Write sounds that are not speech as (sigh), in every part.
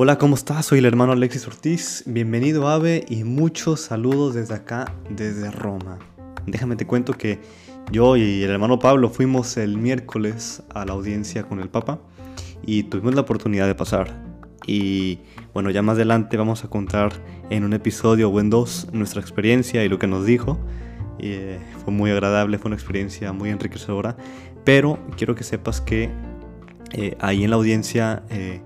Hola, ¿cómo estás? Soy el hermano Alexis Ortiz. Bienvenido Ave y muchos saludos desde acá, desde Roma. Déjame te cuento que yo y el hermano Pablo fuimos el miércoles a la audiencia con el Papa y tuvimos la oportunidad de pasar. Y bueno, ya más adelante vamos a contar en un episodio o en dos nuestra experiencia y lo que nos dijo. Eh, fue muy agradable, fue una experiencia muy enriquecedora. Pero quiero que sepas que eh, ahí en la audiencia eh,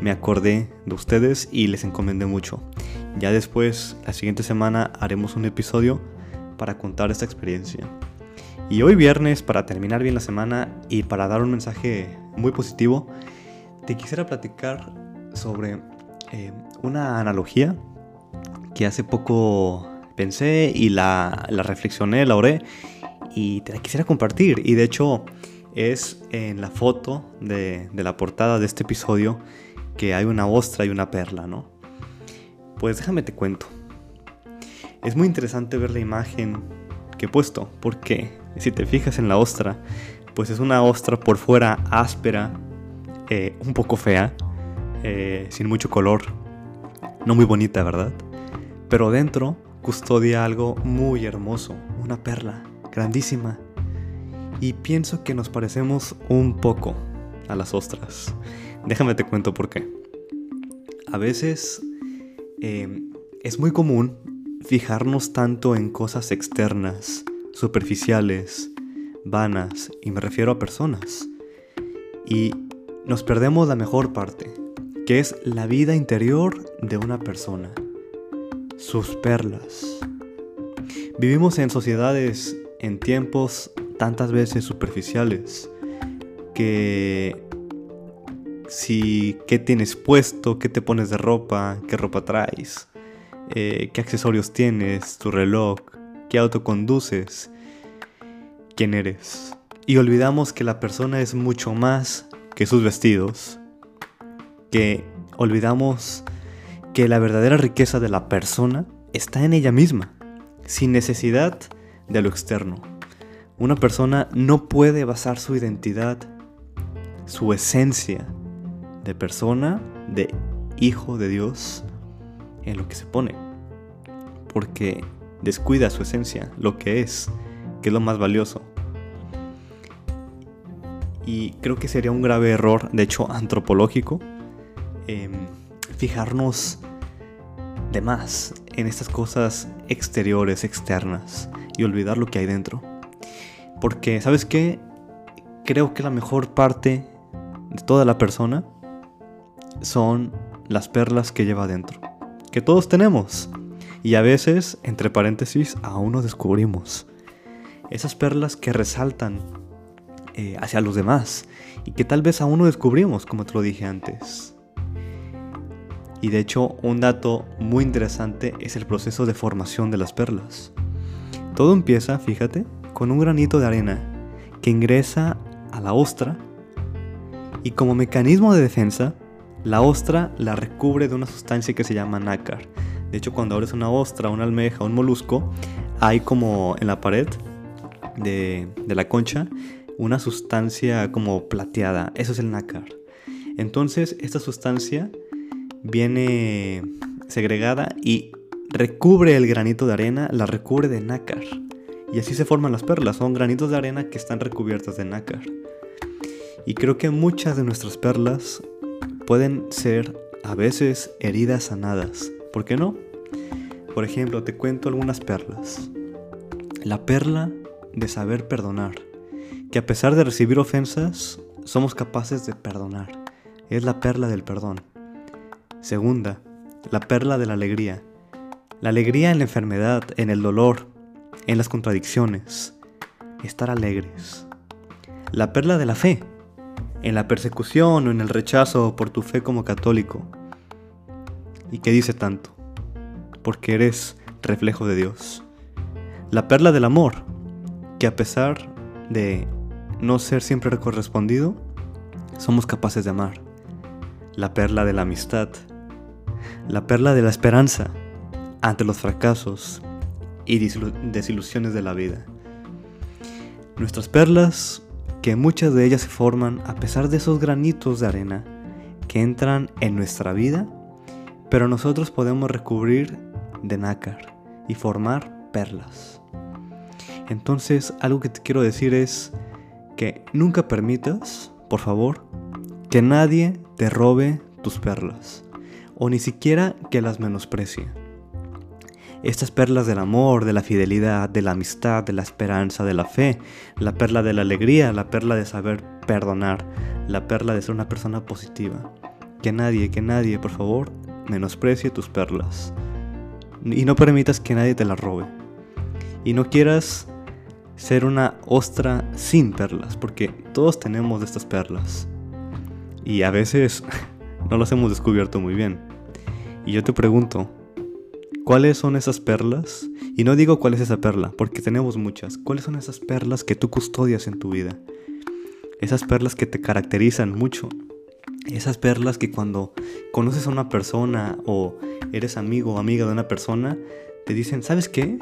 me acordé de ustedes y les encomendé mucho. Ya después, la siguiente semana, haremos un episodio para contar esta experiencia. Y hoy viernes, para terminar bien la semana y para dar un mensaje muy positivo, te quisiera platicar sobre eh, una analogía que hace poco pensé y la, la reflexioné, la oré y te la quisiera compartir. Y de hecho es en la foto de, de la portada de este episodio que hay una ostra y una perla, ¿no? Pues déjame te cuento. Es muy interesante ver la imagen que he puesto, porque si te fijas en la ostra, pues es una ostra por fuera áspera, eh, un poco fea, eh, sin mucho color, no muy bonita, ¿verdad? Pero dentro custodia algo muy hermoso, una perla grandísima. Y pienso que nos parecemos un poco a las ostras. Déjame te cuento por qué. A veces em, es muy común fijarnos tanto en cosas externas, superficiales, vanas, y me refiero a personas. Y nos perdemos la mejor parte, que es la vida interior de una persona, sus perlas. Vivimos en sociedades, en tiempos tantas veces superficiales, que si qué tienes puesto, qué te pones de ropa, qué ropa traes, eh, qué accesorios tienes, tu reloj, qué auto conduces, quién eres. Y olvidamos que la persona es mucho más que sus vestidos, que olvidamos que la verdadera riqueza de la persona está en ella misma, sin necesidad de lo externo. Una persona no puede basar su identidad, su esencia, de persona, de hijo de Dios, en lo que se pone. Porque descuida su esencia, lo que es, que es lo más valioso. Y creo que sería un grave error, de hecho antropológico, em, fijarnos de más en estas cosas exteriores, externas, y olvidar lo que hay dentro. Porque, ¿sabes qué? Creo que la mejor parte de toda la persona son las perlas que lleva dentro, que todos tenemos. Y a veces, entre paréntesis, aún no descubrimos. Esas perlas que resaltan eh, hacia los demás y que tal vez aún no descubrimos, como te lo dije antes. Y de hecho, un dato muy interesante es el proceso de formación de las perlas. Todo empieza, fíjate, con un granito de arena que ingresa a la ostra y como mecanismo de defensa la ostra la recubre de una sustancia que se llama nácar. De hecho, cuando abres una ostra, una almeja, un molusco, hay como en la pared de, la concha una sustancia como plateada. Eso es el nácar. Entonces, esta sustancia viene segregada y recubre el granito de arena, la recubre de nácar. Y así se forman las perlas. Son granitos de arena que están recubiertas de nácar. Y creo que muchas de nuestras perlas pueden ser a veces heridas sanadas. ¿Por qué no? Por ejemplo, te cuento algunas perlas. La perla de saber perdonar, que a pesar de recibir ofensas, somos capaces de perdonar. Es la perla del perdón. Segunda, la perla de la alegría. La alegría en la enfermedad, en el dolor, en las contradicciones. Estar alegres. La perla de la fe en la persecución o en el rechazo por tu fe como católico. ¿Y qué dice tanto? Porque eres reflejo de Dios. La perla del amor, que a pesar de no ser siempre correspondido, somos capaces de amar. La perla de la amistad. La perla de la esperanza ante los fracasos y desilusiones de la vida. Nuestras perlas que muchas de ellas se forman a pesar de esos granitos de arena que entran en nuestra vida pero nosotros podemos recubrir de nácar y formar perlas. Entonces, algo que te quiero decir es que nunca permitas, por favor, que nadie te robe tus perlas, o ni siquiera que las menosprecie. Estas perlas del amor, de la fidelidad, de la amistad, de la esperanza, de la fe, la perla de la alegría, la perla de saber perdonar, la perla de ser una persona positiva. Que nadie, que nadie, por favor, menosprecie tus perlas. Y no permitas que nadie te las robe. Y no quieras ser una ostra sin perlas, porque todos tenemos estas perlas. Y a veces (laughs) no las hemos descubierto muy bien. Y yo te pregunto, ¿cuáles son esas perlas? Y no digo cuál es esa perla, porque tenemos muchas. ¿Cuáles son esas perlas que tú custodias en tu vida? Esas perlas que te caracterizan mucho. Esas perlas que cuando conoces a una persona o eres amigo o amiga de una persona, te dicen, ¿sabes qué?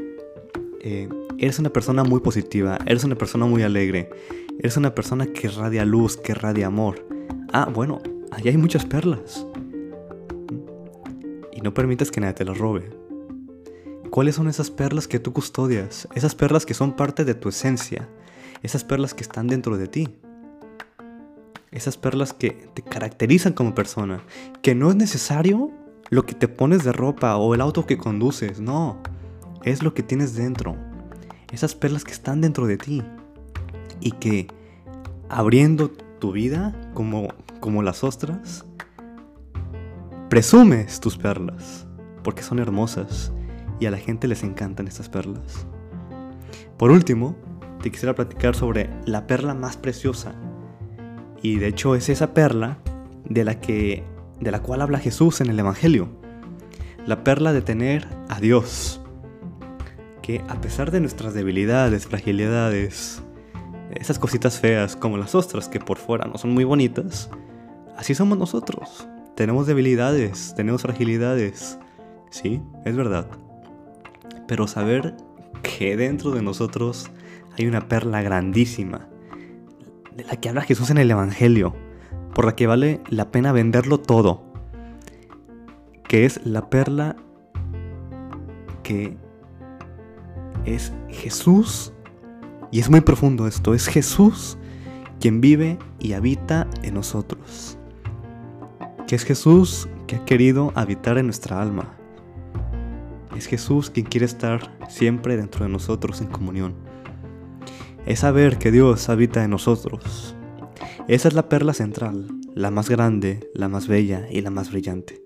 Eh, eres una persona muy positiva, eres una persona muy alegre, eres una persona que radia luz, que radia amor. Ah, bueno, allá hay muchas perlas. Y no permitas que nadie te las robe. ¿Cuáles son esas perlas que tú custodias? Esas perlas que son parte de tu esencia. Esas perlas que están dentro de ti. Esas perlas que te caracterizan como persona. Que no es necesario lo que te pones de ropa o el auto que conduces. No. Es lo que tienes dentro esas perlas que están dentro de ti y que abriendo tu vida como, como las ostras, presumes tus perlas porque son hermosas y a la gente les encantan estas perlas. Por último, te quisiera platicar sobre la perla más preciosa y de hecho es esa perla de la que de la cual habla Jesús en el evangelio. La perla de tener a Dios que a pesar de nuestras debilidades, fragilidades, esas cositas feas como las ostras que por fuera no son muy bonitas, así somos nosotros. Tenemos debilidades, tenemos fragilidades. Sí, es verdad. Pero saber que dentro de nosotros hay una perla grandísima, de la que habla Jesús en el Evangelio, por la que vale la pena venderlo todo, que es la perla que es Jesús, y es muy profundo esto, es Jesús quien vive y habita en nosotros. Que es Jesús que ha querido habitar en nuestra alma. Es Jesús quien quiere estar siempre dentro de nosotros en comunión. Es saber que Dios habita en nosotros. Esa es la perla central, la más grande, la más bella y la más brillante,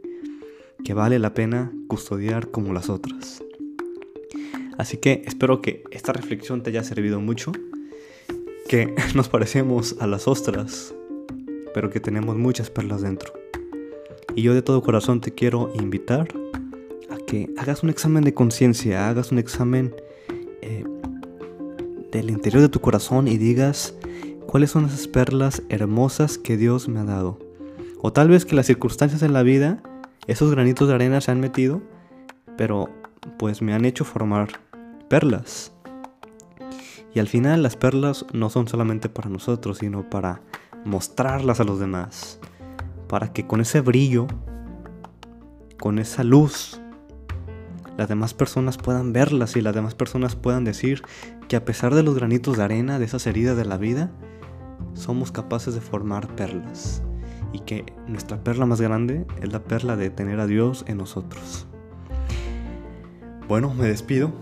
que vale la pena custodiar como las otras. Así que espero que esta reflexión te haya servido mucho, que (laughs) nos parecemos a las ostras, pero que tenemos muchas perlas dentro. Y yo de todo corazón te quiero invitar que hagas un examen de conciencia, hagas un examen eh, del interior de tu corazón y digas cuáles son esas perlas hermosas que Dios me ha dado. O tal vez que las circunstancias en la vida, esos granitos de arena se han metido, pero pues me han hecho formar perlas. Y al final las perlas no son solamente para nosotros, sino para mostrarlas a los demás. Para que con ese brillo, con esa luz, las demás personas puedan verlas y las demás personas puedan decir que a pesar de los granitos de arena, de esas heridas de la vida, somos capaces de formar perlas. Y que nuestra perla más grande es la perla de tener a Dios en nosotros. Bueno, me despido.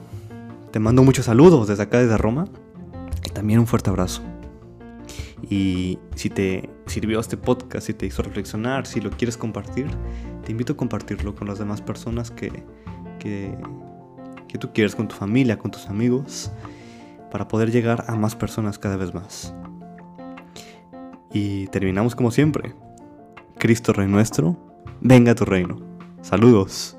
Te mando muchos saludos desde acá, desde Roma. Y también un fuerte abrazo. Y si te sirvió este podcast, si te hizo reflexionar, si lo quieres compartir, te invito a compartirlo con las demás personas que, que, que tú quieres, con tu familia, con tus amigos, para poder llegar a más personas cada vez más. Y terminamos como siempre. Cristo Rey nuestro, venga a tu reino. Saludos.